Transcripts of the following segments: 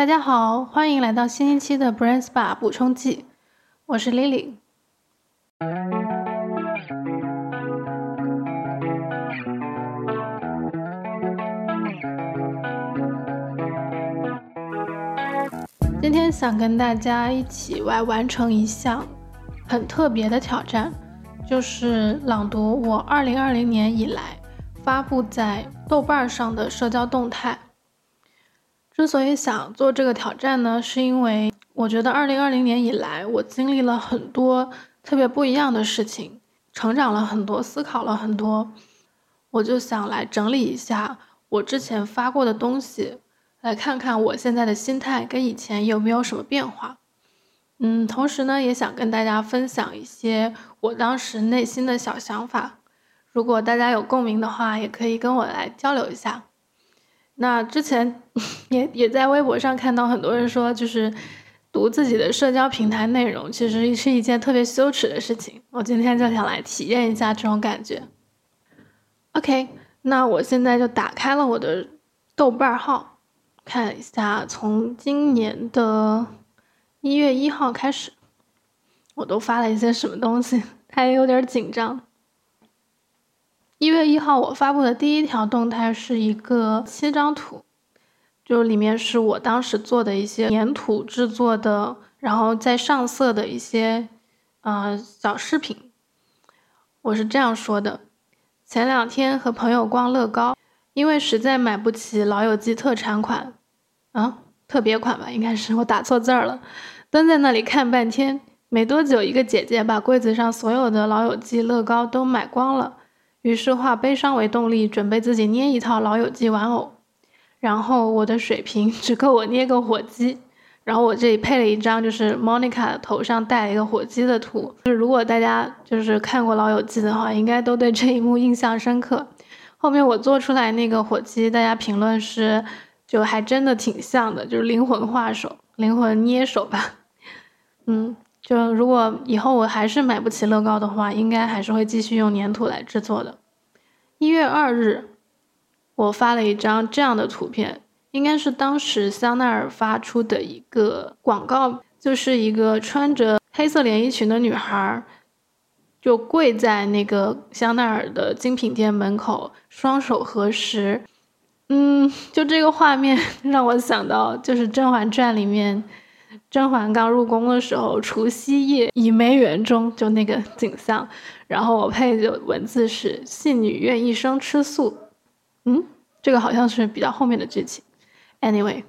大家好，欢迎来到新一期的 Brain Spa 补充剂，我是 Lily。今天想跟大家一起来完成一项很特别的挑战，就是朗读我2020年以来发布在豆瓣上的社交动态。之所以想做这个挑战呢，是因为我觉得2020年以来我经历了很多特别不一样的事情，成长了很多，思考了很多，我就想来整理一下我之前发过的东西。来看看我现在的心态跟以前有没有什么变化，嗯，同时呢，也想跟大家分享一些我当时内心的小想法。如果大家有共鸣的话，也可以跟我来交流一下。那之前也也在微博上看到很多人说，就是读自己的社交平台内容，其实是一件特别羞耻的事情。我今天就想来体验一下这种感觉。OK，那我现在就打开了我的豆瓣号。看一下，从今年的一月一号开始，我都发了一些什么东西，还有点紧张。一月一号我发布的第一条动态是一个七张图，就里面是我当时做的一些粘土制作的，然后在上色的一些呃小饰品。我是这样说的：前两天和朋友逛乐高，因为实在买不起老友记特产款。啊，特别款吧，应该是我打错字儿了。蹲在那里看半天，没多久，一个姐姐把柜子上所有的老友记乐高都买光了，于是化悲伤为动力，准备自己捏一套老友记玩偶。然后我的水平只够我捏个火鸡，然后我这里配了一张就是 Monica 头上戴了一个火鸡的图。就是如果大家就是看过老友记的话，应该都对这一幕印象深刻。后面我做出来那个火鸡，大家评论是。就还真的挺像的，就是灵魂画手、灵魂捏手吧。嗯，就如果以后我还是买不起乐高的话，应该还是会继续用粘土来制作的。一月二日，我发了一张这样的图片，应该是当时香奈儿发出的一个广告，就是一个穿着黑色连衣裙的女孩，就跪在那个香奈儿的精品店门口，双手合十。嗯，就这个画面 让我想到，就是《甄嬛传》里面甄嬛刚入宫的时候，除夕夜倚梅园中就那个景象。然后我配的文字是“信女愿一生吃素”。嗯，这个好像是比较后面的剧情。Anyway，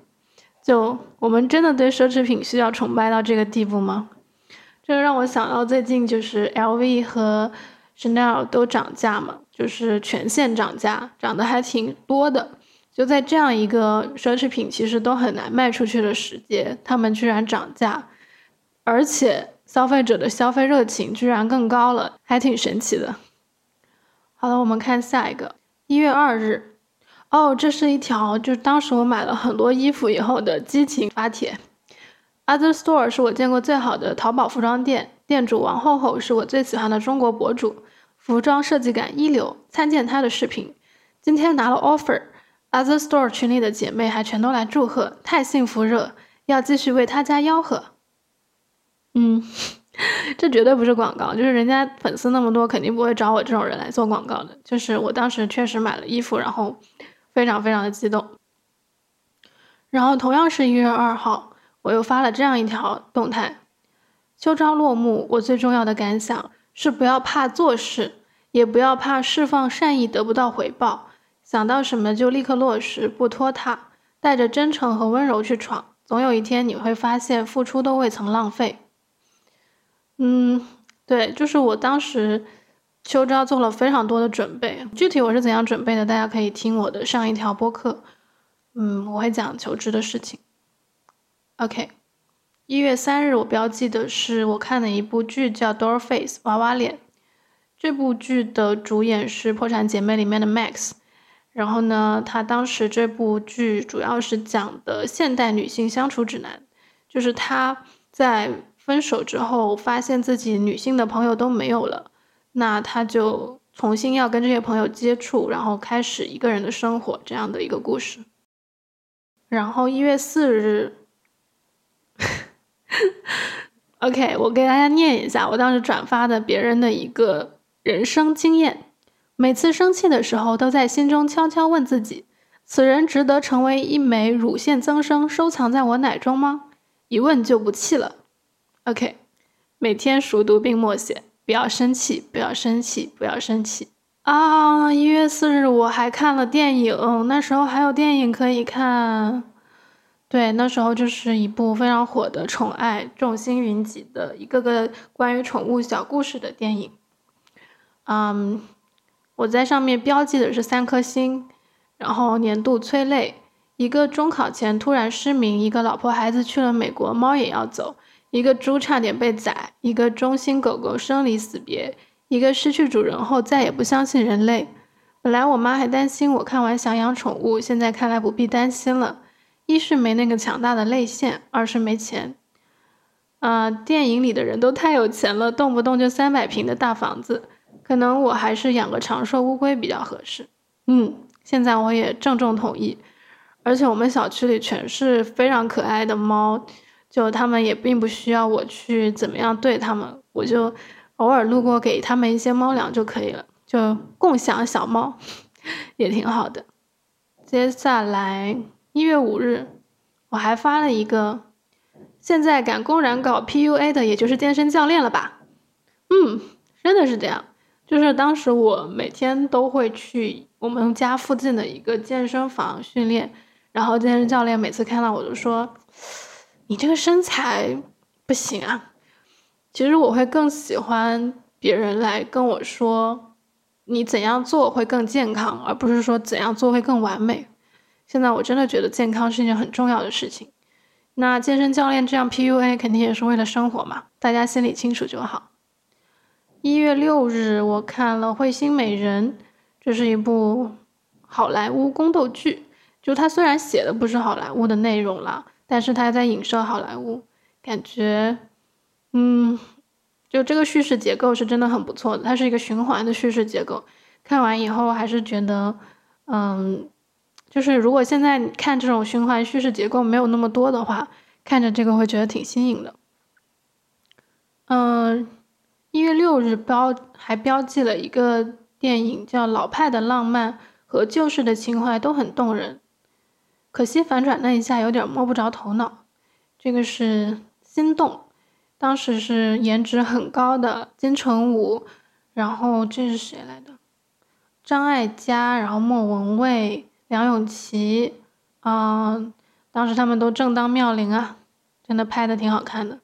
就我们真的对奢侈品需要崇拜到这个地步吗？这让我想到最近就是 LV 和 Chanel 都涨价嘛，就是全线涨价，涨得还挺多的。就在这样一个奢侈品其实都很难卖出去的时节，他们居然涨价，而且消费者的消费热情居然更高了，还挺神奇的。好了，我们看下一个，一月二日，哦，这是一条就是当时我买了很多衣服以后的激情发帖。Other Store 是我见过最好的淘宝服装店，店主王厚厚是我最喜欢的中国博主，服装设计感一流，参见他的视频。今天拿了 offer。Other Store 群里的姐妹还全都来祝贺，太幸福热，要继续为他家吆喝。嗯，这绝对不是广告，就是人家粉丝那么多，肯定不会找我这种人来做广告的。就是我当时确实买了衣服，然后非常非常的激动。然后同样是一月二号，我又发了这样一条动态：秋招落幕，我最重要的感想是不要怕做事，也不要怕释放善意得不到回报。想到什么就立刻落实，不拖沓，带着真诚和温柔去闯，总有一天你会发现付出都未曾浪费。嗯，对，就是我当时秋招做了非常多的准备，具体我是怎样准备的，大家可以听我的上一条播客。嗯，我会讲求职的事情。OK，一月三日我标记的是我看的一部剧，叫《Doll Face》娃娃脸。这部剧的主演是《破产姐妹》里面的 Max。然后呢，他当时这部剧主要是讲的现代女性相处指南，就是她在分手之后，发现自己女性的朋友都没有了，那她就重新要跟这些朋友接触，然后开始一个人的生活这样的一个故事。然后一月四日，OK，我给大家念一下我当时转发的别人的一个人生经验。每次生气的时候，都在心中悄悄问自己：此人值得成为一枚乳腺增生，收藏在我奶中吗？一问就不气了。OK，每天熟读并默写，不要生气，不要生气，不要生气。啊！一月四日我还看了电影，那时候还有电影可以看。对，那时候就是一部非常火的《宠爱》，众星云集的一个个关于宠物小故事的电影。嗯。我在上面标记的是三颗星，然后年度催泪，一个中考前突然失明，一个老婆孩子去了美国，猫也要走，一个猪差点被宰，一个忠心狗狗生离死别，一个失去主人后再也不相信人类。本来我妈还担心我看完想养宠物，现在看来不必担心了。一是没那个强大的泪腺，二是没钱。啊，电影里的人都太有钱了，动不动就三百平的大房子。可能我还是养个长寿乌龟比较合适。嗯，现在我也郑重同意。而且我们小区里全是非常可爱的猫，就它们也并不需要我去怎么样对它们，我就偶尔路过给它们一些猫粮就可以了，就共享小猫，也挺好的。接下来一月五日，我还发了一个，现在敢公然搞 PUA 的，也就是健身教练了吧？嗯，真的是这样。就是当时我每天都会去我们家附近的一个健身房训练，然后健身教练每次看到我就说：“你这个身材不行啊。”其实我会更喜欢别人来跟我说你怎样做会更健康，而不是说怎样做会更完美。现在我真的觉得健康是一件很重要的事情。那健身教练这样 PUA 肯定也是为了生活嘛，大家心里清楚就好。一月六日，我看了《彗星美人》，这是一部好莱坞宫斗剧。就它虽然写的不是好莱坞的内容了，但是它在影射好莱坞，感觉，嗯，就这个叙事结构是真的很不错的。它是一个循环的叙事结构，看完以后还是觉得，嗯，就是如果现在看这种循环叙事结构没有那么多的话，看着这个会觉得挺新颖的，嗯。六日标还标记了一个电影，叫《老派的浪漫》和旧式的情怀都很动人，可惜反转那一下有点摸不着头脑。这个是《心动》，当时是颜值很高的金城武，然后这是谁来的？张艾嘉，然后莫文蔚、梁咏琪，嗯，当时他们都正当妙龄啊，真的拍的挺好看的。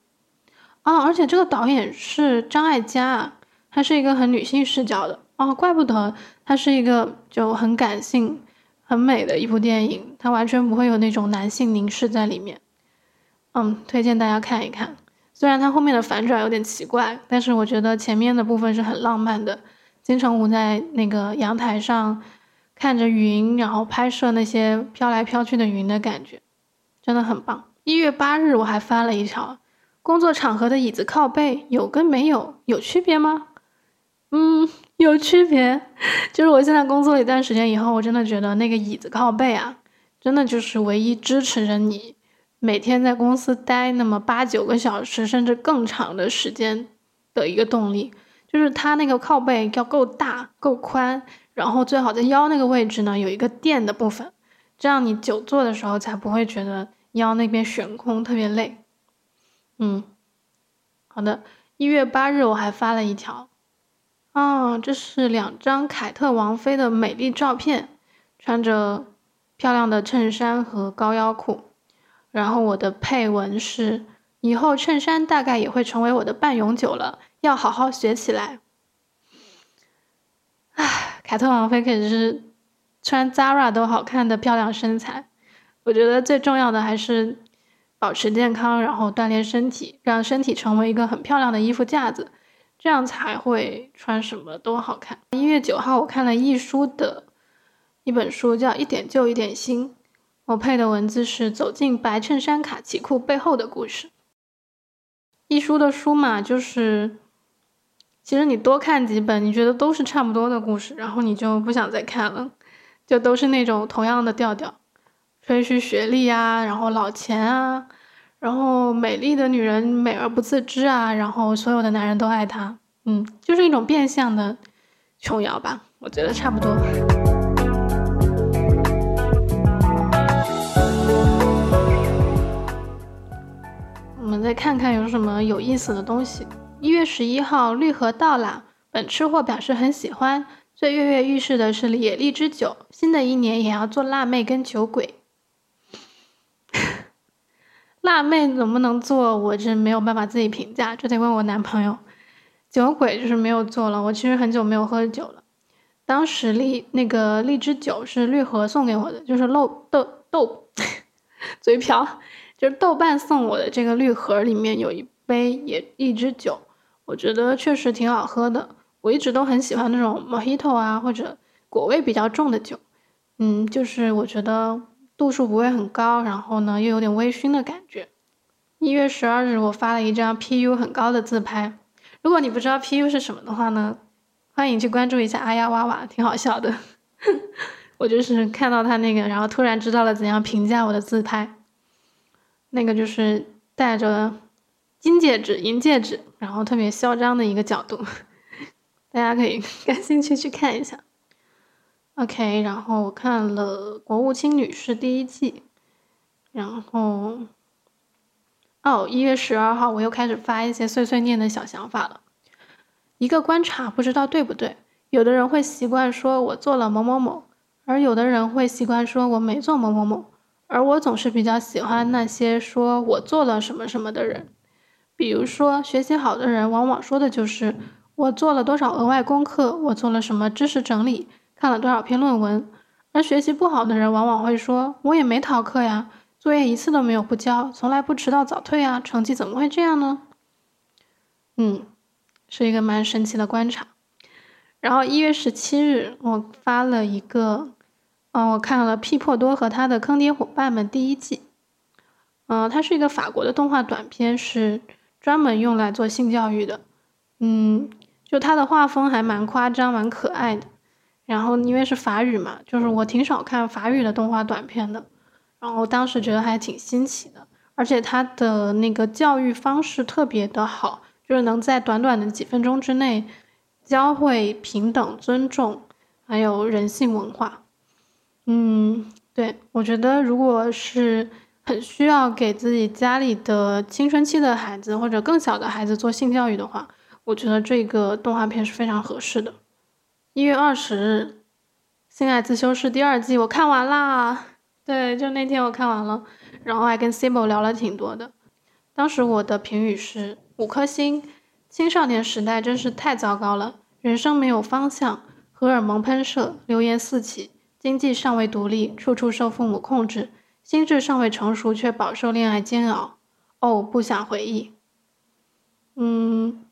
啊，而且这个导演是张艾嘉，她是一个很女性视角的哦，怪不得它是一个就很感性、很美的一部电影，它完全不会有那种男性凝视在里面。嗯，推荐大家看一看。虽然它后面的反转有点奇怪，但是我觉得前面的部分是很浪漫的。金城武在那个阳台上看着云，然后拍摄那些飘来飘去的云的感觉，真的很棒。一月八日我还发了一条。工作场合的椅子靠背有跟没有有区别吗？嗯，有区别。就是我现在工作了一段时间以后，我真的觉得那个椅子靠背啊，真的就是唯一支持着你每天在公司待那么八九个小时甚至更长的时间的一个动力。就是它那个靠背要够大够宽，然后最好在腰那个位置呢有一个垫的部分，这样你久坐的时候才不会觉得腰那边悬空特别累。嗯，好的。一月八日我还发了一条，啊，这是两张凯特王妃的美丽照片，穿着漂亮的衬衫和高腰裤。然后我的配文是：以后衬衫大概也会成为我的半永久了，要好好学起来。唉，凯特王妃可是穿 Zara 都好看的漂亮身材，我觉得最重要的还是。保持健康，然后锻炼身体，让身体成为一个很漂亮的衣服架子，这样才会穿什么都好看。一月九号，我看了易书的一本书，叫《一点旧一点新》，我配的文字是走进白衬衫卡其裤背后的故事。易书的书嘛，就是其实你多看几本，你觉得都是差不多的故事，然后你就不想再看了，就都是那种同样的调调。吹嘘学历啊，然后老钱啊，然后美丽的女人美而不自知啊，然后所有的男人都爱她，嗯，就是一种变相的琼瑶吧，我觉得差不多。我们再看看有什么有意思的东西。一月十一号，绿盒到啦，本吃货表示很喜欢。最跃跃欲试的是野荔枝酒，新的一年也要做辣妹跟酒鬼。辣妹能不能做，我真没有办法自己评价，这得问我男朋友。酒鬼就是没有做了，我其实很久没有喝酒了。当时荔那个荔枝酒是绿盒送给我的，就是漏豆豆 嘴瓢，就是豆瓣送我的这个绿盒里面有一杯野荔枝酒，我觉得确实挺好喝的。我一直都很喜欢那种 Mojito 啊，或者果味比较重的酒，嗯，就是我觉得度数不会很高，然后呢又有点微醺的感觉。一月十二日，我发了一张 PU 很高的自拍。如果你不知道 PU 是什么的话呢，欢迎去关注一下阿呀哇哇，挺好笑的。我就是看到他那个，然后突然知道了怎样评价我的自拍。那个就是戴着金戒指、银戒指，然后特别嚣张的一个角度。大家可以 感兴趣去看一下。OK，然后我看了《国务卿女士》第一季，然后哦，一月十二号我又开始发一些碎碎念的小想法了。一个观察，不知道对不对？有的人会习惯说我做了某某某，而有的人会习惯说我没做某某某，而我总是比较喜欢那些说我做了什么什么的人。比如说，学习好的人往往说的就是。我做了多少额外功课？我做了什么知识整理？看了多少篇论文？而学习不好的人往往会说：“我也没逃课呀，作业一次都没有不交，从来不迟到早退啊，成绩怎么会这样呢？”嗯，是一个蛮神奇的观察。然后一月十七日，我发了一个，嗯，我看了《屁破多和他的坑爹伙伴们》第一季。嗯，它是一个法国的动画短片，是专门用来做性教育的。嗯。就他的画风还蛮夸张、蛮可爱的，然后因为是法语嘛，就是我挺少看法语的动画短片的，然后当时觉得还挺新奇的，而且他的那个教育方式特别的好，就是能在短短的几分钟之内教会平等、尊重，还有人性文化。嗯，对我觉得如果是很需要给自己家里的青春期的孩子或者更小的孩子做性教育的话。我觉得这个动画片是非常合适的。一月二十日，《性爱自修室》第二季我看完啦，对，就那天我看完了，然后还跟 Sibo 聊了挺多的。当时我的评语是五颗星。青少年时代真是太糟糕了，人生没有方向，荷尔蒙喷射，流言四起，经济尚未独立，处处受父母控制，心智尚未成熟却饱受恋爱煎熬。哦，不想回忆。嗯。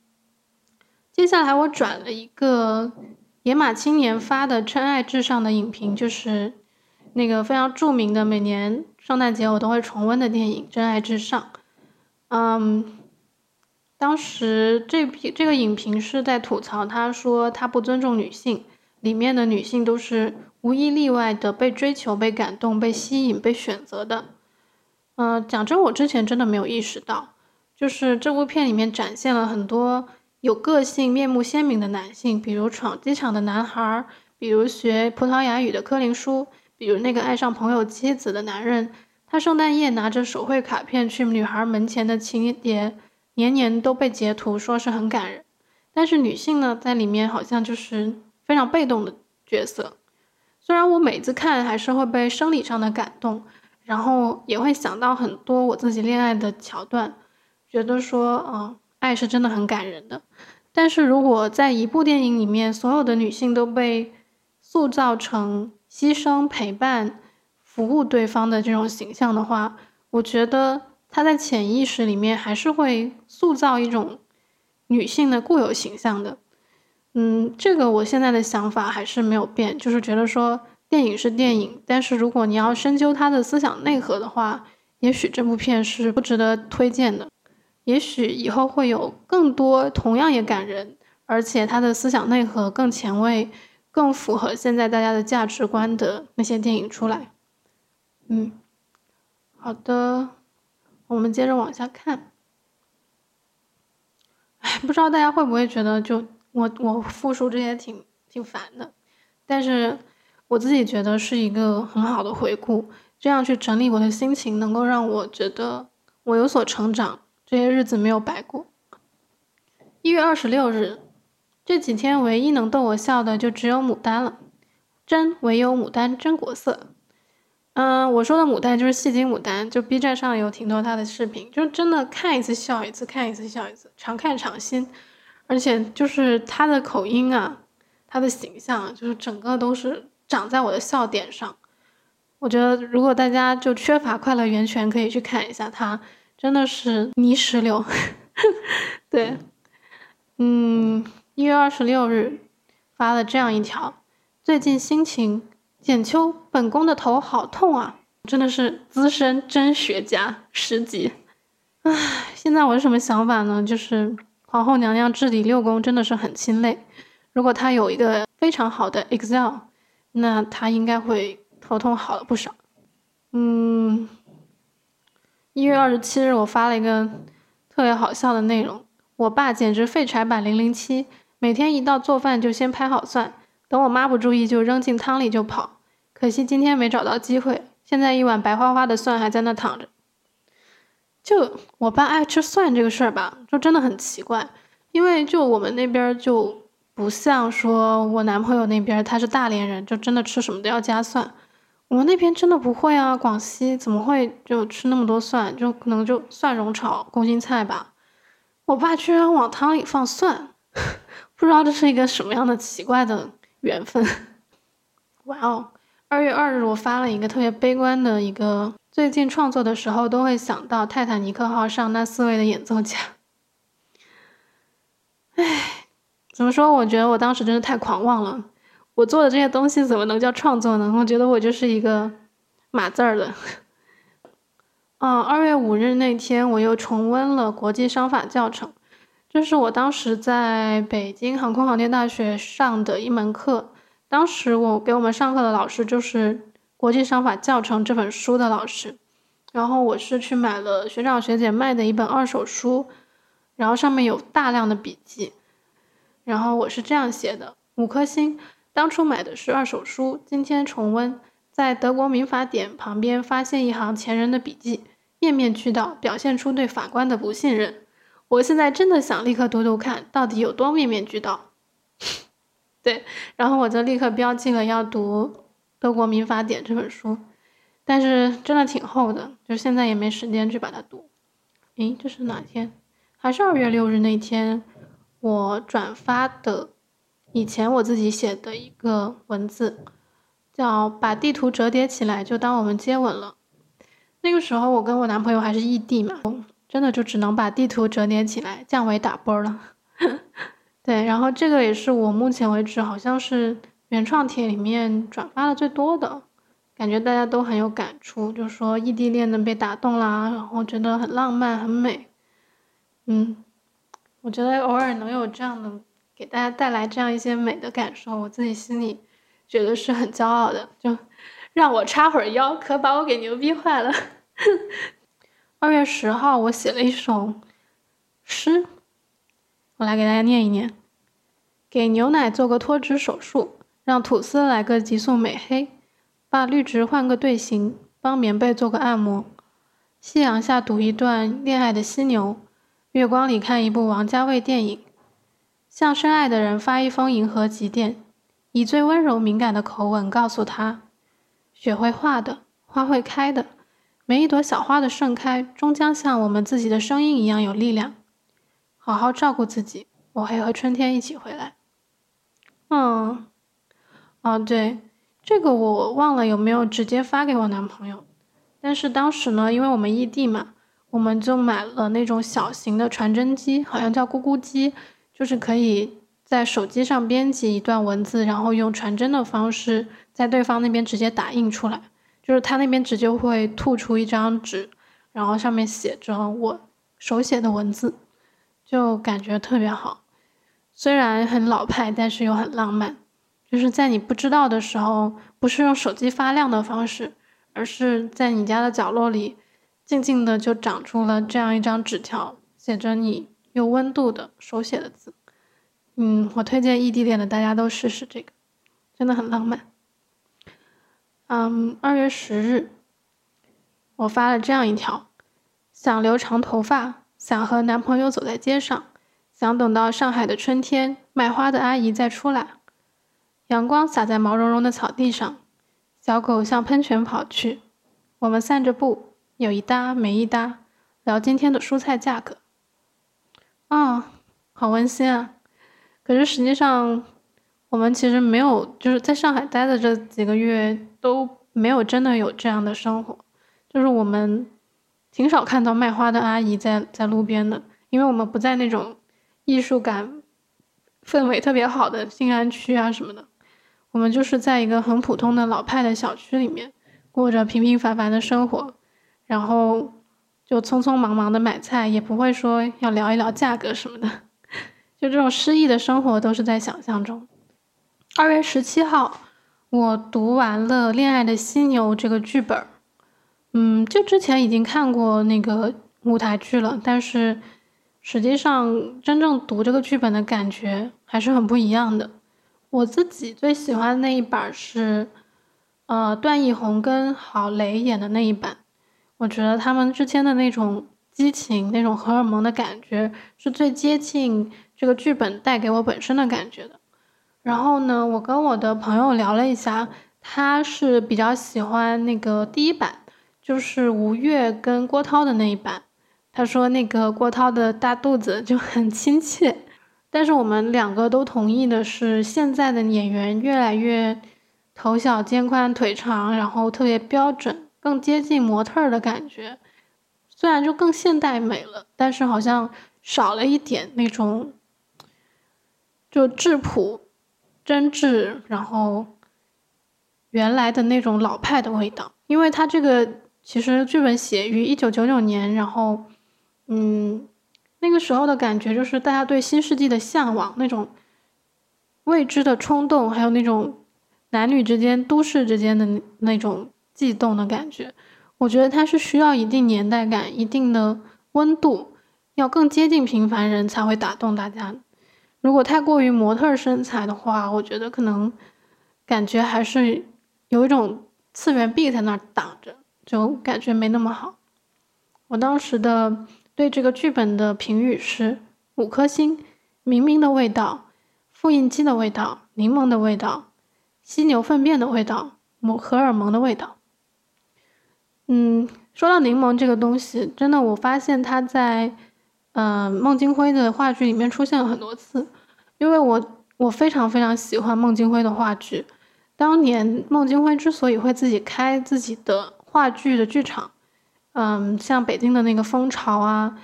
接下来我转了一个野马青年发的《真爱至上》的影评，就是那个非常著名的每年圣诞节我都会重温的电影《真爱至上》。嗯，当时这批这个影评是在吐槽，他说他不尊重女性，里面的女性都是无一例外的被追求、被感动、被吸引、被选择的。嗯，讲真，我之前真的没有意识到，就是这部片里面展现了很多。有个性、面目鲜明的男性，比如闯机场的男孩，比如学葡萄牙语的柯林叔，比如那个爱上朋友妻子的男人。他圣诞夜拿着手绘卡片去女孩门前的情节，年年都被截图，说是很感人。但是女性呢，在里面好像就是非常被动的角色。虽然我每次看还是会被生理上的感动，然后也会想到很多我自己恋爱的桥段，觉得说，嗯。爱是真的很感人的，但是如果在一部电影里面，所有的女性都被塑造成牺牲、陪伴、服务对方的这种形象的话，我觉得他在潜意识里面还是会塑造一种女性的固有形象的。嗯，这个我现在的想法还是没有变，就是觉得说电影是电影，但是如果你要深究它的思想内核的话，也许这部片是不值得推荐的。也许以后会有更多同样也感人，而且他的思想内核更前卫、更符合现在大家的价值观的那些电影出来。嗯，好的，我们接着往下看。哎，不知道大家会不会觉得，就我我复述这些挺挺烦的，但是我自己觉得是一个很好的回顾，这样去整理我的心情，能够让我觉得我有所成长，这些日子没有白过。一月二十六日，这几天唯一能逗我笑的就只有牡丹了，真唯有牡丹真国色。嗯，我说的牡丹就是戏精牡丹，就 B 站上有挺多他的视频，就真的看一次笑一次，看一次笑一次，常看常新。而且就是他的口音啊，他的形象，就是整个都是长在我的笑点上。我觉得如果大家就缺乏快乐源泉，可以去看一下他，真的是泥石流。对，嗯，一月二十六日发了这样一条，最近心情。简秋，本宫的头好痛啊！真的是资深真学家十级。唉，现在我是什么想法呢？就是皇后娘娘治理六宫真的是很心累。如果她有一个非常好的 Excel，那她应该会头痛好了不少。嗯，一月二十七日我发了一个特别好笑的内容，我爸简直废柴版零零七，每天一到做饭就先拍好蒜，等我妈不注意就扔进汤里就跑。可惜今天没找到机会，现在一碗白花花的蒜还在那躺着。就我爸爱吃蒜这个事儿吧，就真的很奇怪，因为就我们那边就不像说我男朋友那边，他是大连人，就真的吃什么都要加蒜。我们那边真的不会啊，广西怎么会就吃那么多蒜？就可能就蒜蓉炒空心菜吧。我爸居然往汤里放蒜，不知道这是一个什么样的奇怪的缘分。哇哦！二月二日，我发了一个特别悲观的一个，最近创作的时候都会想到泰坦尼克号上那四位的演奏家。唉，怎么说？我觉得我当时真的太狂妄了。我做的这些东西怎么能叫创作呢？我觉得我就是一个码字儿的。嗯，二月五日那天，我又重温了国际商法教程，这是我当时在北京航空航天大学上的一门课。当时我给我们上课的老师就是《国际商法教程》这本书的老师，然后我是去买了学长学姐卖的一本二手书，然后上面有大量的笔记，然后我是这样写的：五颗星。当初买的是二手书，今天重温，在德国民法典旁边发现一行前人的笔记，面面俱到，表现出对法官的不信任。我现在真的想立刻读读看，到底有多面面俱到。对，然后我就立刻标记了要读《德国民法典》这本书，但是真的挺厚的，就现在也没时间去把它读。诶，这是哪天？还是二月六日那天，我转发的以前我自己写的一个文字，叫“把地图折叠起来，就当我们接吻了”。那个时候我跟我男朋友还是异地嘛，真的就只能把地图折叠起来，降维打波了。对，然后这个也是我目前为止好像是原创帖里面转发的最多的，感觉大家都很有感触，就说异地恋能被打动啦，然后觉得很浪漫很美，嗯，我觉得偶尔能有这样的给大家带来这样一些美的感受，我自己心里觉得是很骄傲的，就让我插会儿腰，可把我给牛逼坏了。二月十号，我写了一首诗。我来给大家念一念：给牛奶做个脱脂手术，让吐司来个急速美黑，把绿植换个队形，帮棉被做个按摩。夕阳下读一段恋爱的犀牛，月光里看一部王家卫电影，向深爱的人发一封银河急电，以最温柔敏感的口吻告诉他：雪会化的，花会开的，每一朵小花的盛开，终将像我们自己的声音一样有力量。好好照顾自己，我会和春天一起回来。嗯，哦对，这个我忘了有没有直接发给我男朋友，但是当时呢，因为我们异地嘛，我们就买了那种小型的传真机，好像叫咕咕机，就是可以在手机上编辑一段文字，然后用传真的方式在对方那边直接打印出来，就是他那边直接会吐出一张纸，然后上面写着我手写的文字。就感觉特别好，虽然很老派，但是又很浪漫。就是在你不知道的时候，不是用手机发亮的方式，而是在你家的角落里，静静的就长出了这样一张纸条，写着你有温度的手写的字。嗯，我推荐异地恋的大家都试试这个，真的很浪漫。嗯，二月十日，我发了这样一条：想留长头发，想和男朋友走在街上，想等到上海的春天，卖花的阿姨再出来。阳光洒在毛茸茸的草地上，小狗向喷泉跑去。我们散着步，有一搭没一搭，聊今天的蔬菜价格。啊，好温馨啊！可是实际上，我们其实没有，就是在上海待的这几个月都没有真的有这样的生活。就是我们挺少看到卖花的阿姨在在路边的，因为我们不在那种艺术感氛围特别好的静安区啊什么的。我们就是在一个很普通的老派的小区里面，过着平平凡凡的生活，然后就匆匆忙忙的买菜，也不会说要聊一聊价格什么的，就这种诗意的生活都是在想象中。二月十七号，我读完了《恋爱的犀牛》这个剧本，嗯，就之前已经看过那个舞台剧了，但是实际上真正读这个剧本的感觉还是很不一样的。我自己最喜欢那一版是，呃，段奕宏跟郝蕾演的那一版。我觉得他们之间的那种激情、那种荷尔蒙的感觉，是最接近这个剧本带给我本身的感觉的。然后呢，我跟我的朋友聊了一下，他是比较喜欢那个第一版，就是吴越跟郭涛的那一版。他说那个郭涛的大肚子就很亲切。但是我们两个都同意的是，现在的演员越来越头小肩宽腿长，然后特别标准，更接近模特儿的感觉。虽然就更现代美了，但是好像少了一点那种就质朴、真挚，然后原来的那种老派的味道。因为他这个其实剧本写于一九九九年，然后嗯。那个时候的感觉就是大家对新世纪的向往，那种未知的冲动，还有那种男女之间、都市之间的那种悸动的感觉。我觉得它是需要一定年代感、一定的温度，要更接近平凡人才会打动大家。如果太过于模特身材的话，我觉得可能感觉还是有一种次元壁在那儿挡着，就感觉没那么好。我当时的。对这个剧本的评语是五颗星，明明的味道，复印机的味道，柠檬的味道，犀牛粪便的味道，某荷尔蒙的味道。嗯，说到柠檬这个东西，真的我发现它在，嗯，孟京辉的话剧里面出现了很多次，因为我我非常非常喜欢孟京辉的话剧，当年孟京辉之所以会自己开自己的话剧的剧场。嗯，像北京的那个蜂巢啊，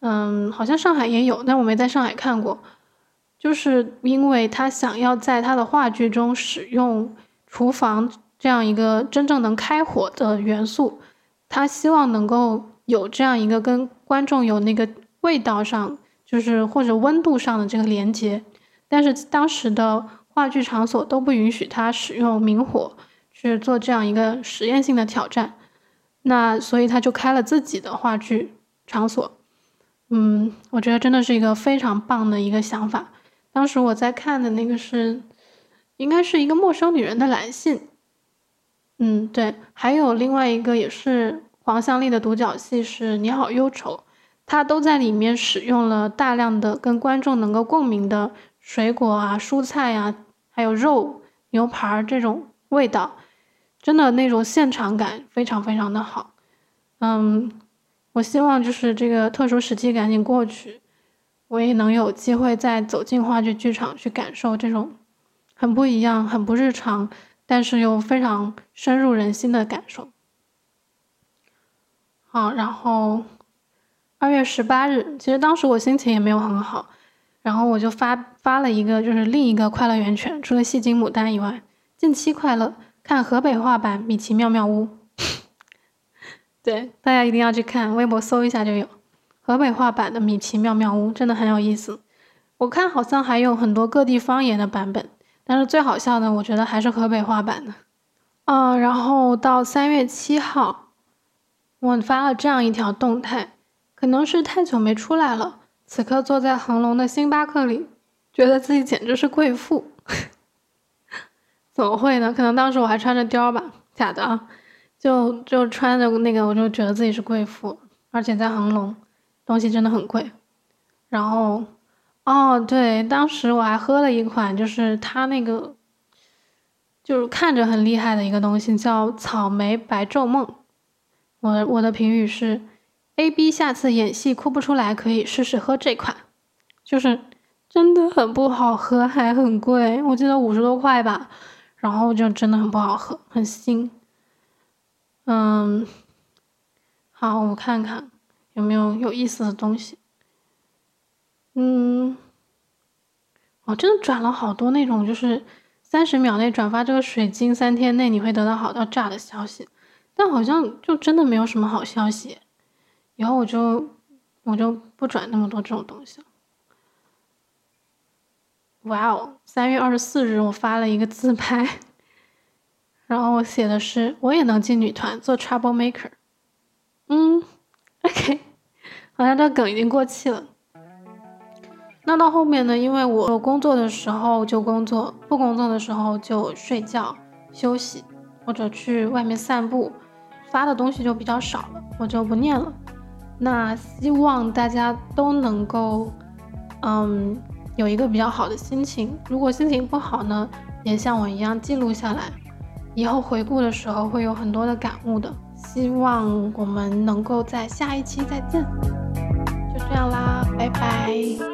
嗯，好像上海也有，但我没在上海看过。就是因为他想要在他的话剧中使用厨房这样一个真正能开火的元素，他希望能够有这样一个跟观众有那个味道上，就是或者温度上的这个连接。但是当时的话剧场所都不允许他使用明火去做这样一个实验性的挑战。那所以他就开了自己的话剧场所，嗯，我觉得真的是一个非常棒的一个想法。当时我在看的那个是，应该是一个陌生女人的来信，嗯，对，还有另外一个也是黄湘丽的独角戏是你好忧愁，她都在里面使用了大量的跟观众能够共鸣的水果啊、蔬菜啊，还有肉、牛排这种味道。真的那种现场感非常非常的好，嗯，我希望就是这个特殊时期赶紧过去，我也能有机会再走进话剧剧场去感受这种很不一样、很不日常，但是又非常深入人心的感受。好，然后二月十八日，其实当时我心情也没有很好，然后我就发发了一个就是另一个快乐源泉，除了戏精牡丹以外，近期快乐。看河北话版《米奇妙妙屋》，对，大家一定要去看，微博搜一下就有河北话版的《米奇妙妙屋》，真的很有意思。我看好像还有很多各地方言的版本，但是最好笑的，我觉得还是河北话版的。嗯，然后到三月七号，我发了这样一条动态，可能是太久没出来了，此刻坐在恒隆的星巴克里，觉得自己简直是贵妇。怎么会呢？可能当时我还穿着貂吧，假的啊，就就穿着那个，我就觉得自己是贵妇，而且在恒隆，东西真的很贵。然后，哦对，当时我还喝了一款，就是它那个，就是看着很厉害的一个东西，叫草莓白昼梦。我我的评语是，A B 下次演戏哭不出来可以试试喝这款，就是真的很不好喝，还很贵，我记得五十多块吧，然后就真的很不好喝，很腥。嗯，好，我看看有没有有意思的东西。嗯，我真的转了好多那种，就是三十秒内转发这个水晶，三天内你会得到好到炸的消息。但好像就真的没有什么好消息，以后我就我就不转那么多这种东西了。哇哦，三月二十四日我发了一个自拍，然后我写的是我也能进女团做 Trouble Maker。嗯，OK，好像这梗已经过气了。那到后面呢？因为我工作的时候就工作，不工作的时候就睡觉休息，或者去外面散步。发的东西就比较少了，我就不念了。那希望大家都能够，嗯，有一个比较好的心情。如果心情不好呢，也像我一样记录下来，以后回顾的时候会有很多的感悟的。希望我们能够在下一期再见。就这样啦，拜拜。